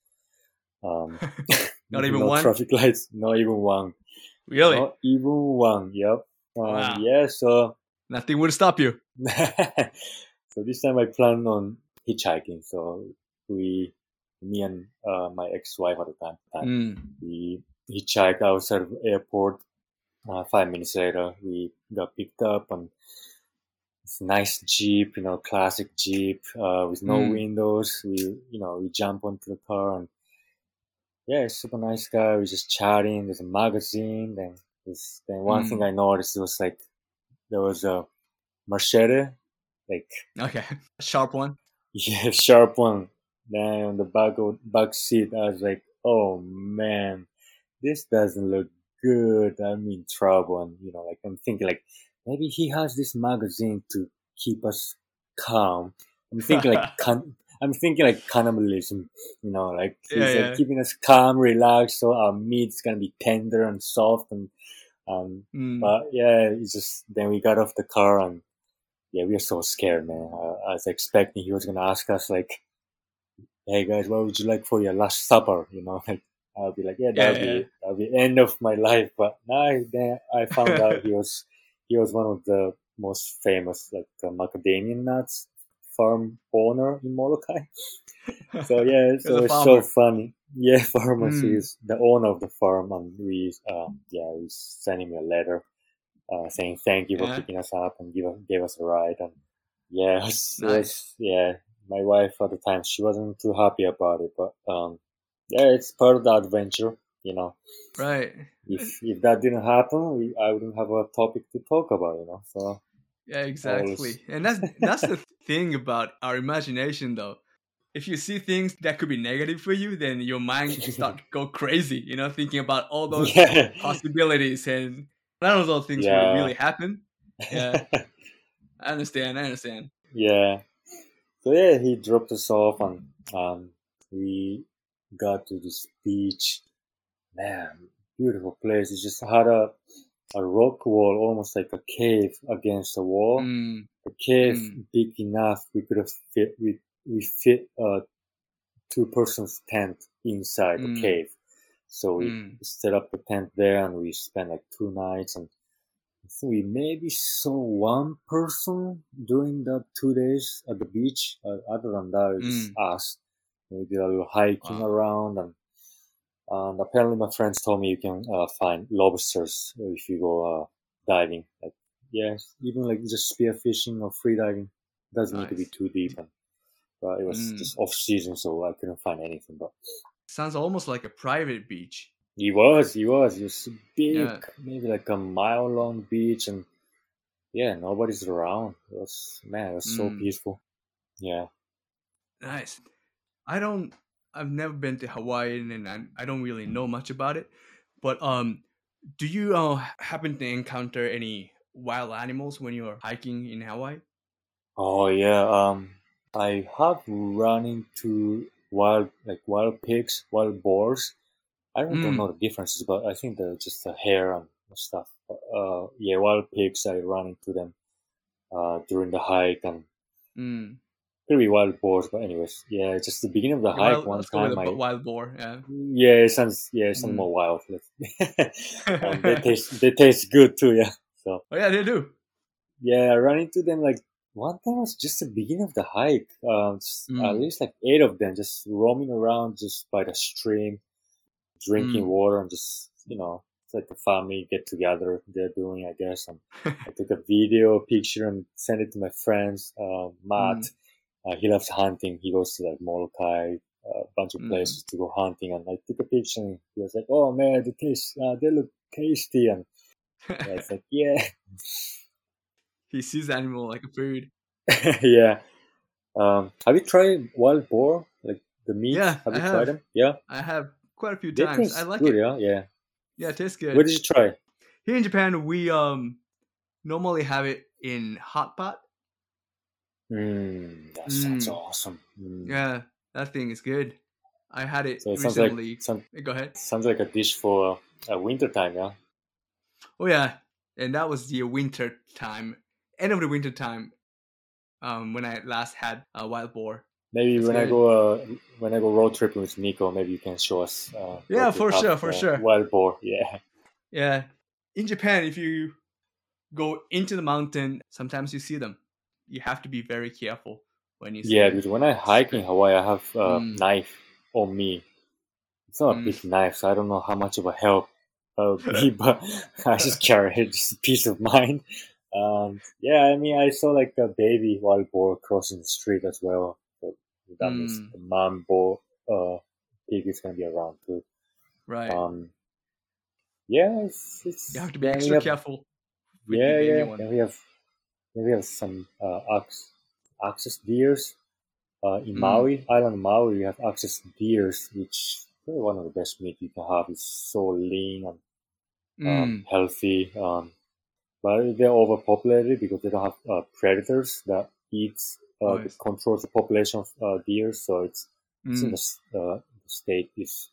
Um, Not even no one? traffic lights. Not even one. really? Not even one. Yep. Um, Wow. Yeah. So Nothing would stop you. so this time I plan on hitchhiking. So we, me and uh, my ex-wife at the time, Mm. we hitchhiked outside of the airport. Uh, five minutes later, we got picked up and it's a nice Jeep, you know, classic Jeep, uh, with no Mm. windows. We, you know, we jump onto the car and yeah, super nice guy. We're just chatting. There's a magazine. Then, this, then one Mm. thing I noticed was like, there was a machete, like Okay. Sharp one. yeah, sharp one. Then on the back of back seat, I was like, "Oh man, this doesn't look good. I'm in trouble." And you know, like I'm thinking, like maybe he has this magazine to keep us calm. I'm thinking like can- I'm thinking like cannibalism. You know, like he's Yeah, like keeping us calm, relaxed, so our meat's gonna be tender and soft. And um, Mm. but yeah, it's just then we got off the car and yeah, we were so scared, man. I, I was expecting he was gonna ask us like, "Hey guys, what would you like for your last supper?" You know, like I'll be like, "Yeah, Yeah, that'll yeah. be that'll be end of my life." But now then I found out he was he was one of the most famous like uh, macadamia nuts farm owner in Molokai. So yeah, so it's so funny. Yeah, farmer. Mm. he's the owner of the farm, and we, um, yeah, we sent him a letter uh, saying thank you for Yeah. picking us up and give us gave us a ride. And yeah, it was, it Nice. was- yeah. My wife at the time she wasn't too happy about it, but um, yeah, it's part of the adventure. You know, right. if if that didn't happen, we, I wouldn't have a topic to talk about. You know, so Yeah, exactly. And that's that's the thing about our imagination though. If you see things that could be negative for you, then your mind start to go crazy, you know, thinking about all those yeah, possibilities and none of those things Yeah. will really happen. Yeah. I understand, I understand. Yeah. So yeah, he dropped us off and um, we got to this beach. Man, beautiful place. It just had a a rock wall, almost like a cave against the wall. Mm, The cave Mm. big enough we could have fit we we fit a two persons tent inside the Mm. cave. So we mm, set up the tent there and we spent like two nights and think we maybe saw one person during the two days at the beach. Uh, other than that, it was just us. We did a little hiking Wow. around and and apparently my friends told me you can uh, find lobsters if you go uh, diving. Like yes, even like just spearfishing or free diving doesn't need to be too deep. And, but it was Mm. just off season, so I couldn't find anything. But sounds almost like a private beach. he was, he was, he was big, Yeah. maybe like a mile long beach, and yeah, nobody's around. It was man, it was so Mm. peaceful. Yeah. Nice. I don't. I've never been to Hawaii, and I, I don't really know much about it. But um, do you uh, happen to encounter any wild animals when you're hiking in Hawaii? Oh yeah. Um, I have run into wild like wild pigs, wild boars. I don't, don't Mm. know the differences, but I think they're just the hair and stuff. Uh, yeah, wild pigs. I run into them uh, during the hike, and Mm. Could be wild boars. But anyways, yeah, just the beginning of the hike. Wild, one go with time, I bu- wild boar. Yeah. yeah, it sounds yeah, it sounds Mm. more wild. um, they taste they taste good too. Yeah. So oh yeah, they do. yeah, I ran into them like one time was just the beginning of the hike. Um, just at Mm. least like eight of them just roaming around just by the stream, drinking Mm. water and just you know it's like a family get together they're doing I guess. And I took a video, picture, and sent it to my friends. Uh, Matt, Mm. Uh, he loves hunting. He goes to like Molokai, a bunch of Mm. places to go hunting, and I took a picture. and He was like, "Oh man, they taste, uh, they look tasty," and I was like, "Yeah." he sees animal like a food. yeah. Um, have you tried wild boar? Like the meat? Yeah, have I you have. tried them? Yeah. I have quite a few They times. I like good, it. yeah, yeah. Yeah, it tastes good. Where did you try? Here in Japan, we um normally have it in hot pot. Mm, that sounds Mm. awesome. Mm. Yeah, that thing is good. I had it So it sounds like recently. some, Go ahead. sounds like a dish for uh, winter time, yeah. Oh yeah, and that was the winter time, end of the winter time, um, when I last had a wild boar. Maybe That's when I go uh, when I go road tripping with Nico, maybe you can show us. Uh, Yeah, for sure, for uh, sure. Wild boar, yeah. Yeah, in Japan, if you go into the mountain, sometimes you see them. You have to be very careful when you Yeah, because when I hike in Hawaii, I have a Mm. knife on me. It's not a Mm. big knife, so I don't know how much of a help that would be, but I just carry it, just peace of mind. Um, yeah, I mean, I saw like a baby wild boar crossing the street as well. So that means Mm. the mom boar uh, pig is gonna be around too. Right. Um, yeah, it's, it's you have to be extra have- careful. yeah, yeah. We have have some uh, ox, axis deers. Uh, in Mm. Maui, island Maui, we have axis deers, which they're one of the best meat you can have. It's so lean and um, Mm. healthy. Um, but they're overpopulated because they don't have uh, predators that eat uh, Nice. controls the population of uh, deer. So it's, it's in Mm. the, uh, the state is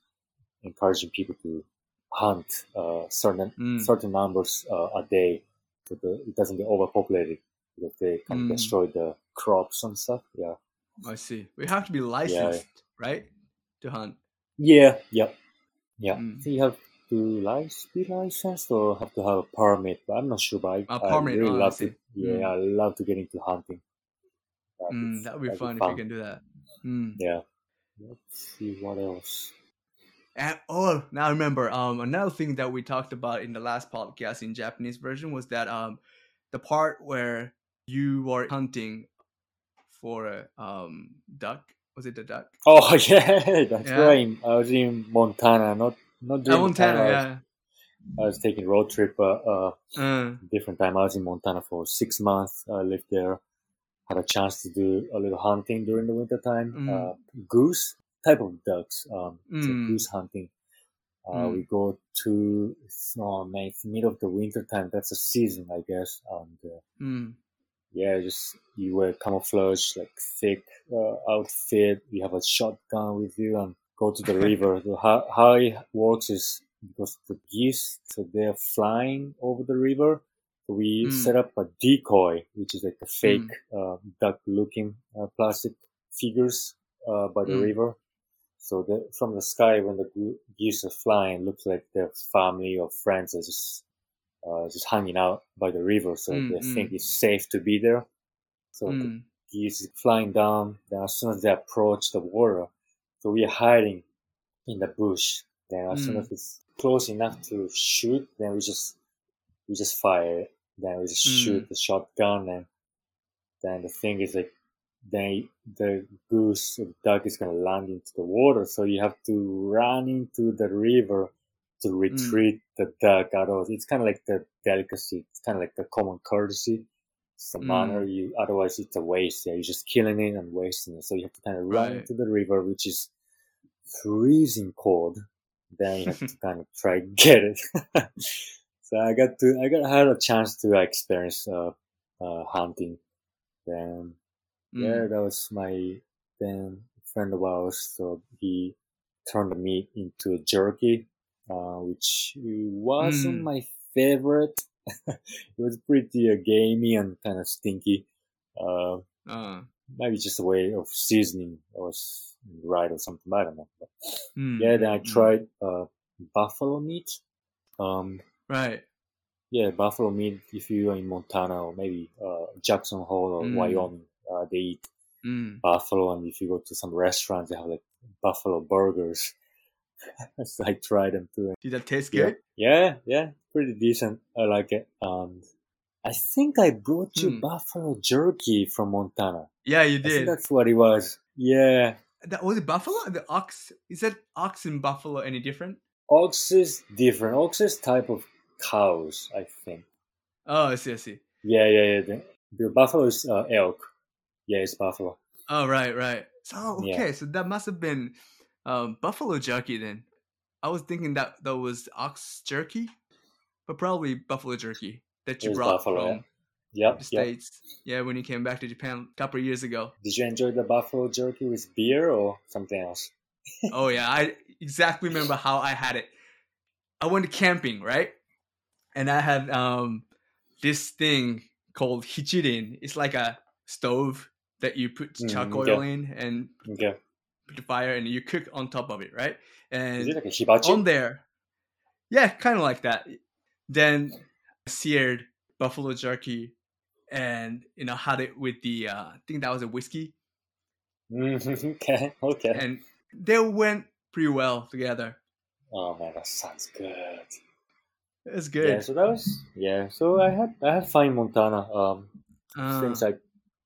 encouraging people to hunt uh, certain Mm. certain numbers uh, a day, so the, it doesn't get overpopulated because they can Mm. destroy the crops and stuff. Yeah, I see. We have to be licensed, right, to hunt. yeah, yeah, yeah. Mm. So you have to license, be licensed or have to have a permit. But I'm not sure. But I, A permit, I really oh, I love to. see. Yeah, Mm. I love to get into hunting. That Mm, that would be that'd fun if you can do that. Mm. Yeah. Let's see what else. And oh, now I remember. Um, another thing that we talked about in the last podcast in Japanese version was that um, the part where you were hunting for a um duck. Was it a duck? Oh yeah, that's Yeah. right. I was in Montana, not not Uh, during Montana, I was, yeah. I was taking road trip. Uh, uh, Uh, different time. I was in Montana for six months. I lived there. Had a chance to do a little hunting during the winter time. Mm. Uh, goose type of ducks. Um, so Mm. goose hunting. Uh, Mm. We go to oh man, it's middle of the winter time. That's a season, I guess. And yeah, just you wear camouflage, like thick uh, outfit. You have a shotgun with you and go to the river. So how how it works is because the geese, so they're flying over the river. So we Mm. set up a decoy, which is like a fake Mm. uh, duck-looking uh, plastic figures uh, by the Mm. river. So the, from the sky, when the geese are flying, it looks like their family or friends are just uh, just hanging out by the river. So Mm, they mm. think it's safe to be there. So the Mm. geese flying down. Then as soon as they approach the water, so we are hiding in the bush. Then as soon Mm. as it's close enough to shoot, then we just we just fire. Then we just Mm. shoot the shotgun, and then the thing is like, then the goose or the duck is gonna land into the water. So you have to run into the river to retrieve the duck out of. It's kind of like the delicacy. It's kind of like the common courtesy. It's a Mm. manner you otherwise it's a waste. Yeah, you're just killing it and wasting it. So you have to kind of run Right. into the river, which is freezing cold. Then you have to kind of try get it. so I got to I got had a chance to experience uh, uh, hunting. Then Mm. yeah, that was my then friend of ours. So he turned the meat into a jerky, which wasn't Mm. my favorite. it was pretty uh, gamey and kind of stinky. Uh, Uh, maybe just a way of seasoning or right or something. I don't know. But mm, yeah, then I mm. tried uh, buffalo meat. Um, Right. yeah, buffalo meat. If you're in Montana or maybe uh, Jackson Hole or Mm. Wyoming, uh, they eat Mm. buffalo and if you go to some restaurants they have like buffalo burgers so i tried them too Did that taste yeah good? yeah yeah pretty decent i like it and i think i brought you Hmm. buffalo jerky from montana Yeah, you i think did. that's what it was yeah That was it buffalo? The ox is that ox and buffalo any different? ox is different ox is type of cows i think Oh, I see, I see. yeah yeah yeah the, the buffalo is uh, elk yeah it's buffalo Oh, right, right. So Yeah. okay, so that must have been um, buffalo jerky then. I was thinking that that was ox jerky, but probably buffalo jerky that you brought buffalo, from yep the yep states. Yeah, when you came back to Japan a couple of years ago. did you enjoy the buffalo jerky with beer or something else oh yeah, I exactly remember how I had it. I went camping, right? And I had um this thing called hichirin. It's like a stove that you put Mm, charcoal okay. in and okay the fire and you cook on top of it, right? And like hibachi on there, yeah, kind of like that. Then seared buffalo jerky, and you know had it with the uh, I think that was a whiskey, Mhm, okay, okay. and they went pretty well together. oh man, that sounds good. It's good. Yeah, so that was yeah. So I had I had in Montana. Um, Uh, things I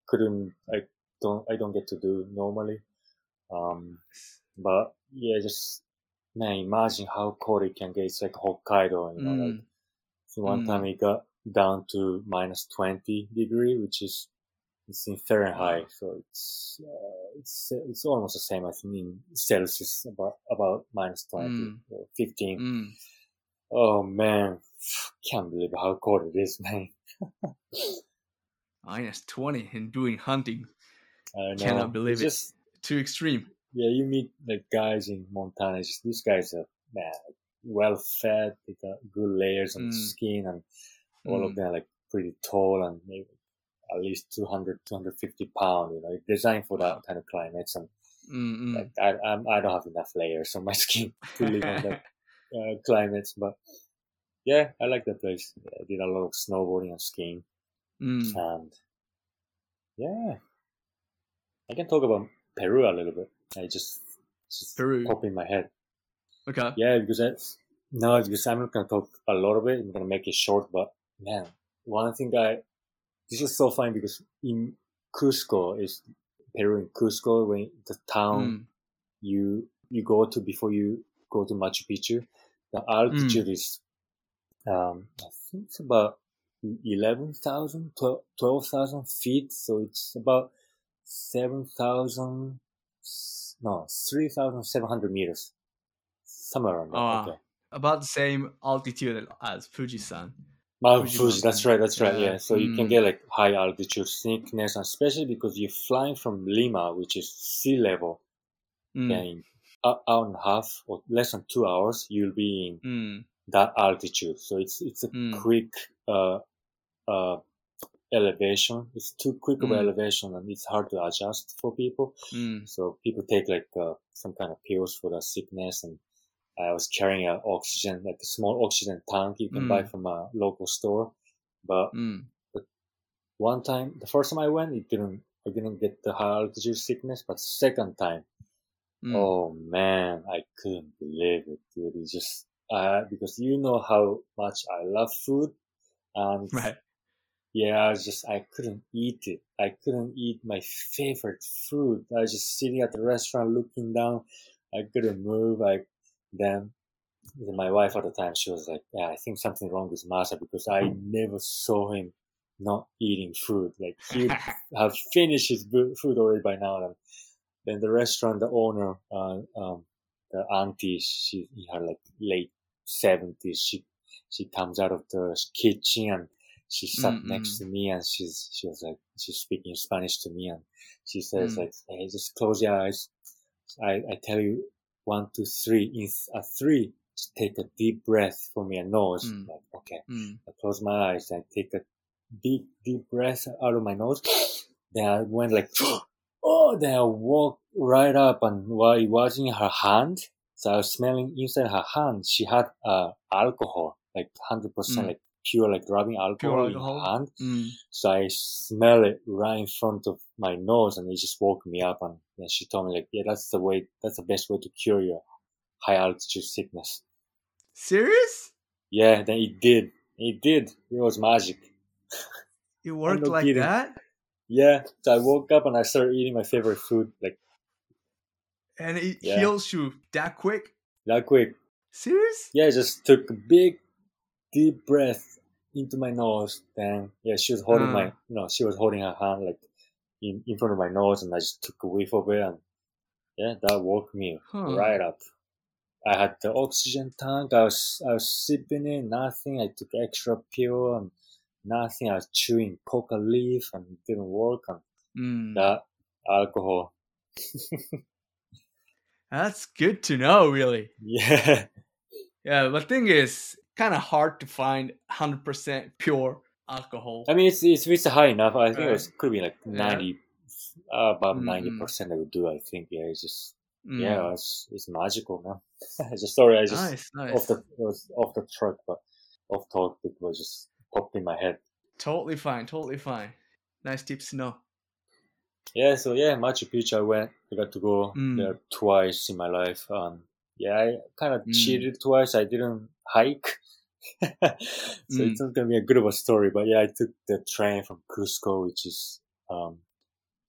couldn't, I don't, I don't get to do normally. Um, but yeah, just man, imagine how cold it can get. It's like Hokkaido, you know. Like mm, so one Mm. time it got down to minus twenty degree, which is it's in Fahrenheit, so it's uh, it's it's almost the same as in Celsius, about about minus twenty Mm. or fifteen. mm. Oh man, can't believe how cold it is, man. Minus twenty and doing hunting. I know. Cannot believe It's it. Just Too extreme. yeah, you meet like guys in Montana. Just, these guys are man, well fed. They got good layers on the Mm. skin, and all of Mm. them are like pretty tall and maybe at least 200, 250 pounds. You know, it's designed for that kind of climates. And like I, I'm, I don't have enough layers on my skin to live on that uh, climates, but. Yeah, I like that place. I did a lot of snowboarding and skiing. Mm. And yeah, I can talk about Peru a little bit. I just, just Peru. pop in my head. Okay. Yeah, because that's no, because I'm not gonna talk a lot of it. I'm gonna make it short. But man, one thing I this is so fun because in Cusco is Peru in Cusco when the town Mm. you you go to before you go to Machu Picchu, the altitude is um I think it's about 11,000, 12,000 feet. So it's about 7,000, no, 3,700 meters. Somewhere around that. Oh. Okay. About the same altitude as Fujisan. Mount Fuji Fuji, that's right, that's right, Yeah. yeah. So you can Mm. get like high altitude sickness, especially because you're flying from Lima, which is sea level, Mm. then hour and a half or less than two hours, you'll be in Mm. that altitude. So it's it's a Mm. quick uh, uh, elevation. It's too quick of Mm. elevation, and it's hard to adjust for people. Mm. So people take like uh, some kind of pills for the sickness, and I was carrying an oxygen, like a small oxygen tank you can buy Mm. from a local store. But Mm. one time, the first time I went, it didn't. I didn't get the high altitude sickness, but second time, Mm. Oh man, I couldn't believe it, dude. It's just uh, because you know how much I love food, and Right. Yeah, I was just I couldn't eat it. I couldn't eat my favorite food. I was just sitting at the restaurant looking down. I couldn't move. I then my wife at the time she was like, "Yeah, I think something wrong with Masa because I never saw him not eating food. Like he have finished his food already by now." And then the restaurant, the owner, uh, um, the auntie, she in her like late seventies, she she comes out of the kitchen and she sat Mm, next to me and she's she was like she's speaking Spanish to me and she says Mm. like, "Hey, just close your eyes. I I tell you one, two, three. In a three, just take a deep breath from your nose. Mm. Like okay, Mm. I close my eyes. I take a deep, deep breath out of my nose. Then I went like, oh, then I walked right up and while it was in her hand, so I was smelling inside her hand, she had uh, alcohol, like 100% Mm. like pure, like rubbing alcohol, in alcohol? her hand. Mm. So I smell it right in front of my nose and it just woke me up. And then she told me like, yeah, that's the way, that's the best way to cure your high altitude sickness. Serious? Yeah, then it did. It did. It was magic. It worked like kidding. that? Yeah, so I woke up and I started eating my favorite food like And it Yeah. heals you that quick? that quick. Serious? Yeah, I just took a big, deep breath into my nose. Then yeah, she was holding my Uh. no, she was holding her hand like in, in front of my nose, and I just took a whiff of it, and yeah, that woke me Huh. right up. I had the oxygen tank. I was I was sipping it, nothing. I took extra pill and nothing. I was chewing coca leaf and it didn't work. And Mm. that alcohol, That's good to know, really. yeah. Yeah, but thing is, kind of hard to find 100% pure alcohol. I mean, it's it's, it's high enough. I think it could be like Yeah. ninety, uh, about Mm, ninety mm. percent. I would do. I think. Yeah, it's just Mm. yeah, it's it's magical, man. I just sorry, I just nice, nice. off the it was off the truck, but off topic was just popped in my head. Totally fine, totally fine. Nice tips to know. Yeah, so yeah, Machu Picchu. I went. I got to go Mm. there twice in my life. Um, yeah, I kind of Mm. cheated twice. I didn't hike, so Mm. it's not gonna be a good of a story. But yeah, I took the train from Cusco, which is um,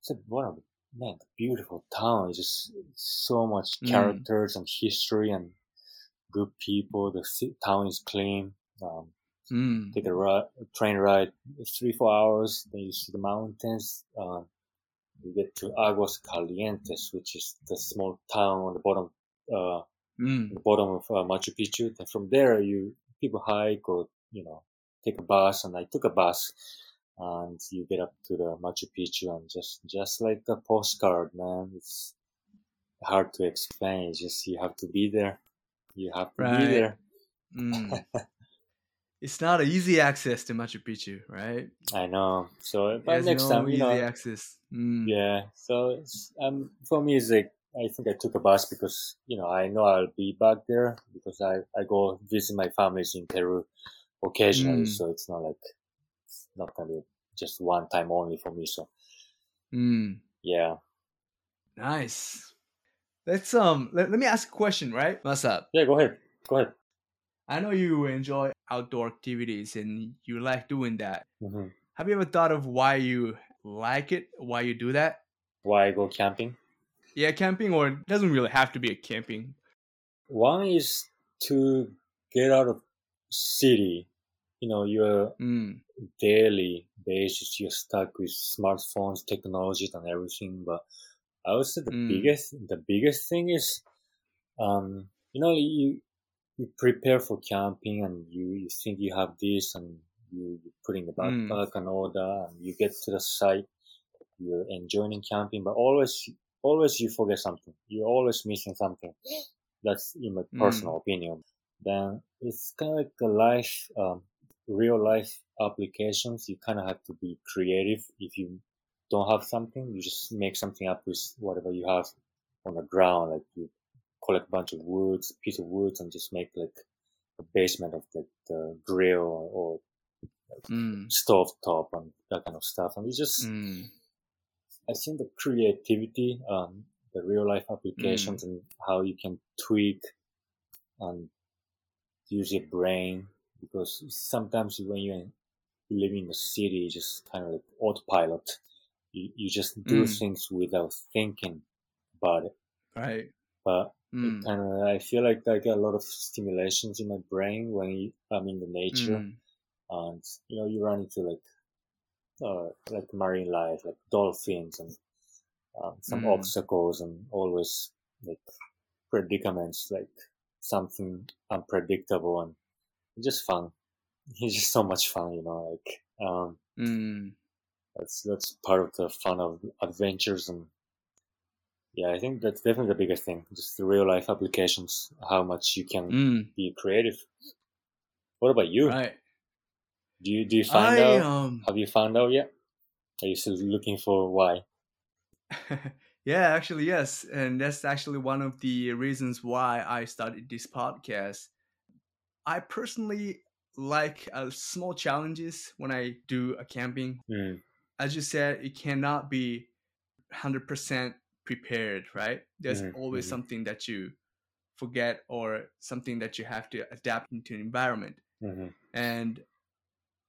it's a, one of the man, the beautiful town. It's just so much Mm. characters and history and good people. The town is clean. Um, Mm. take a ri- train ride, three four hours. Then you see the mountains. Um, you get to Aguas Calientes, which is the small town on the bottom, uh, Mm. the bottom of uh, Machu Picchu. And from there, you people hike or you know take a bus, and I took a bus, and you get up to the Machu Picchu, and just just like a postcard, man. It's hard to explain. It's just you have to be there. You have to Right. be there. Mm. it's not an easy access to Machu Picchu, right? I know. So, but There's next no time, you easy know, access. Mm. Yeah. So it's, um, for me, it's like I think I took a bus because you know I know I'll be back there because I I go visit my families in Peru occasionally, Mm. so it's not like it's not gonna be just one time only for me. So Mm. yeah, Nice. Let's um let, let me ask a question, right? What's up? yeah. Go ahead. Go ahead. I know you enjoy outdoor activities and you like doing that. hmm Have you ever thought of why you like it, why you do that? Why I go camping? Yeah, camping or it doesn't really have to be a camping. One is to get out of city. You know, you're Mm. daily basis you're stuck with smartphones, technologies, and everything. But I would say the Mm. biggest the biggest thing is, um, you know, you you prepare for camping and you, you think you have this and you, you put in the Mm. backpack and all that, and you get to the site, you're enjoying camping, but always always you forget something. You're always missing something. That's in my Mm. personal opinion. Then it's kind of like a life, um, real life applications. You kind of have to be creative. If you don't have something, you just make something up with whatever you have on the ground. Like you collect a bunch of woods, a piece of woods, and just make like a basement of the, the grill or Mm. stove top and that kind of stuff. And it's just, Mm. I think the creativity, um, the real life applications and how you can tweak and use your brain because sometimes when you're living in the city, you just kind of like autopilot. You, you just do Mm. things without thinking about it. Right. But Mm. kind of, I feel like I get a lot of stimulations in my brain when you, I'm in the nature Mm. and you know you run into like uh like marine life like dolphins and um, some Mm. obstacles and always like predicaments like something unpredictable and just fun it's just so much fun you know like um Mm. that's that's part of the fun of adventures and yeah i think that's definitely the biggest thing just the real life applications how much you can Mm. be creative what about you Right. Do you do you find I out um Have you found out yet? Are you still looking for why? yeah, actually yes, and that's actually one of the reasons why I started this podcast. I personally like uh, small challenges when I do a camping. Mm, As you said, it cannot be 100% prepared, right? There's Mhm, always mhm. something that you forget or something that you have to adapt into an environment. hmm And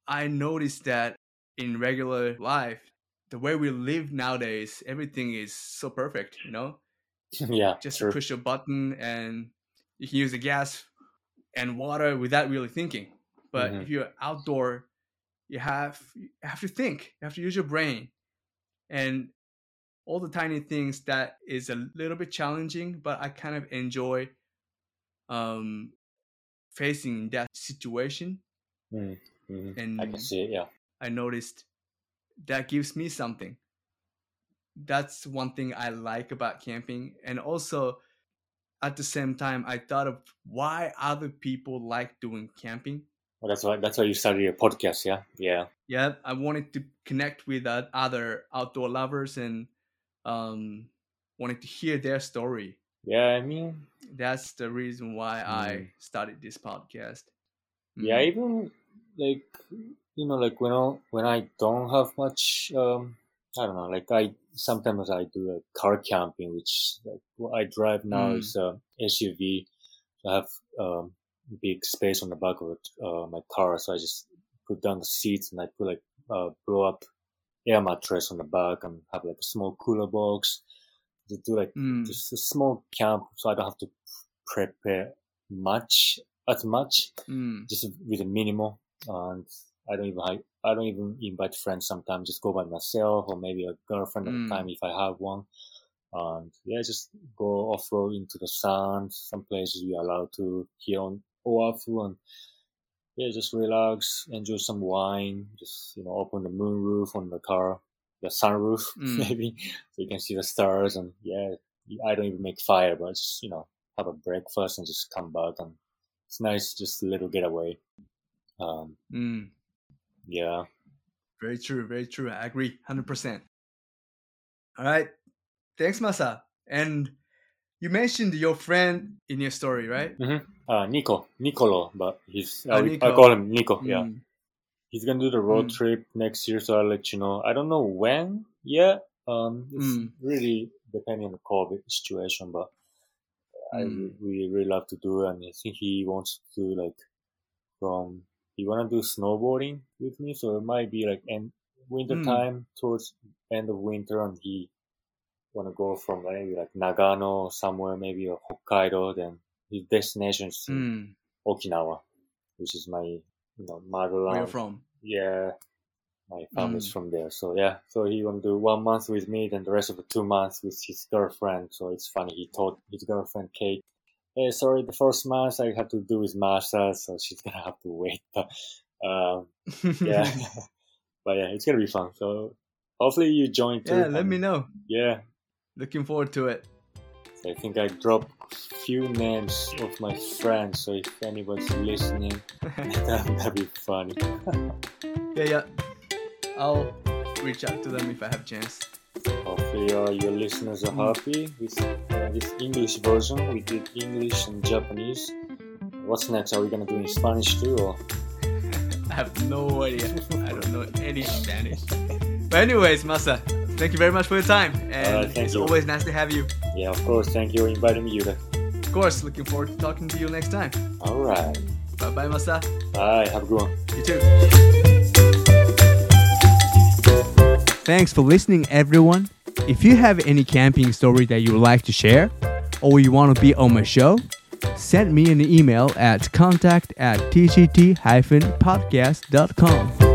I noticed that in regular life, the way we live nowadays, everything is so perfect, you know? yeah, Just true. push a button and you can use the gas and water without really thinking. But Mhm. if you're outdoor, you have you have to think. You have to use your brain. And all the tiny things that is a little bit challenging, but I kind of enjoy um facing that situation Mm, mhm. and I can see it. Yeah. I noticed that gives me something. That's one thing I like about camping. And also, at the same time, I thought of why other people like doing camping. Well, that's why. That's why you started your podcast. Yeah. Yeah. Yeah, I wanted to connect with other outdoor lovers and um, wanted to hear their story. Yeah. I mean, That's the reason why I Mm. started this podcast. yeah. Mm. Even like you know, like when I when I don't have much. um I don't know. Like I sometimes I do like car camping, which like what I drive now Mm. is a SUV. I have um big space on the back of uh, my car, so I just put down the seats and I put like uh, blow up air mattress on the back and have like a small cooler box to do like Mm. just a small camp, so I don't have to prepare much as much, Mm. just with a minimal. And I don't even I, I don't even invite friends sometimes. Just go by myself or maybe a girlfriend at Mm. the time if I have one. And yeah, just go off road into the sun. Some places we are allowed to here on Oahu and yeah, just relax, enjoy some wine, just you know, open the moon roof on the car, the sunroof Mm. maybe, so you can see the stars. And yeah, I don't even make fire, but just you know, have a breakfast and just come back, and it's nice, just a little getaway. Um, Mm. yeah, Very true, very true. I agree, hundred percent. All right, thanks, Masa. And you mentioned your friend in your story, right? uh, Nico, Nicolo, but he's Ah, I, I call him Nico. Yeah, Mm. he's gonna do the road Mm. trip next year, so I'll let you know. I don't know when yet. Um, it's Mm. really depending on the COVID situation, but I Mm. we really love to do it, and I think he wants to like from he wanna do snowboarding with me, so it might be like end winter Mm. time towards end of winter, and he wanna go from maybe like Nagano somewhere, maybe or Hokkaido. Then his destination is Mm. Okinawa, which is my you know motherland. Where you from? Yeah, my family's Mm. from there. So yeah, so he want to do one month with me, then the rest of the two months with his girlfriend. So it's funny. He told his girlfriend Kate, "Hey, sorry, the first match I have to do with Masa, so she's gonna have to wait." But um, yeah, but yeah, it's gonna be fun. So hopefully you join too. yeah, let and me know. Yeah, Looking forward to it. I think I dropped few names of my friends, so if anybody's listening, that'd be funny. yeah, yeah. I'll reach out to them if I have a chance. Uh, your listeners are happy with uh, this English version. We did English and Japanese. What's next? Are we gonna do in Spanish too? Or? I have no idea. I don't know any Spanish. But anyways, Masa, thank you very much for your time, and thank it's you. always nice to have you. Yeah, of course. Thank you for inviting me, Yuda. Of course, looking forward to talking to you next time. All right. Bye bye, Masa. Bye. Have a good one. You too. Thanks for listening, everyone. If you have any camping story that you would like to share, or you want to be on my show, send me an email at contact at tgt-podcast.com.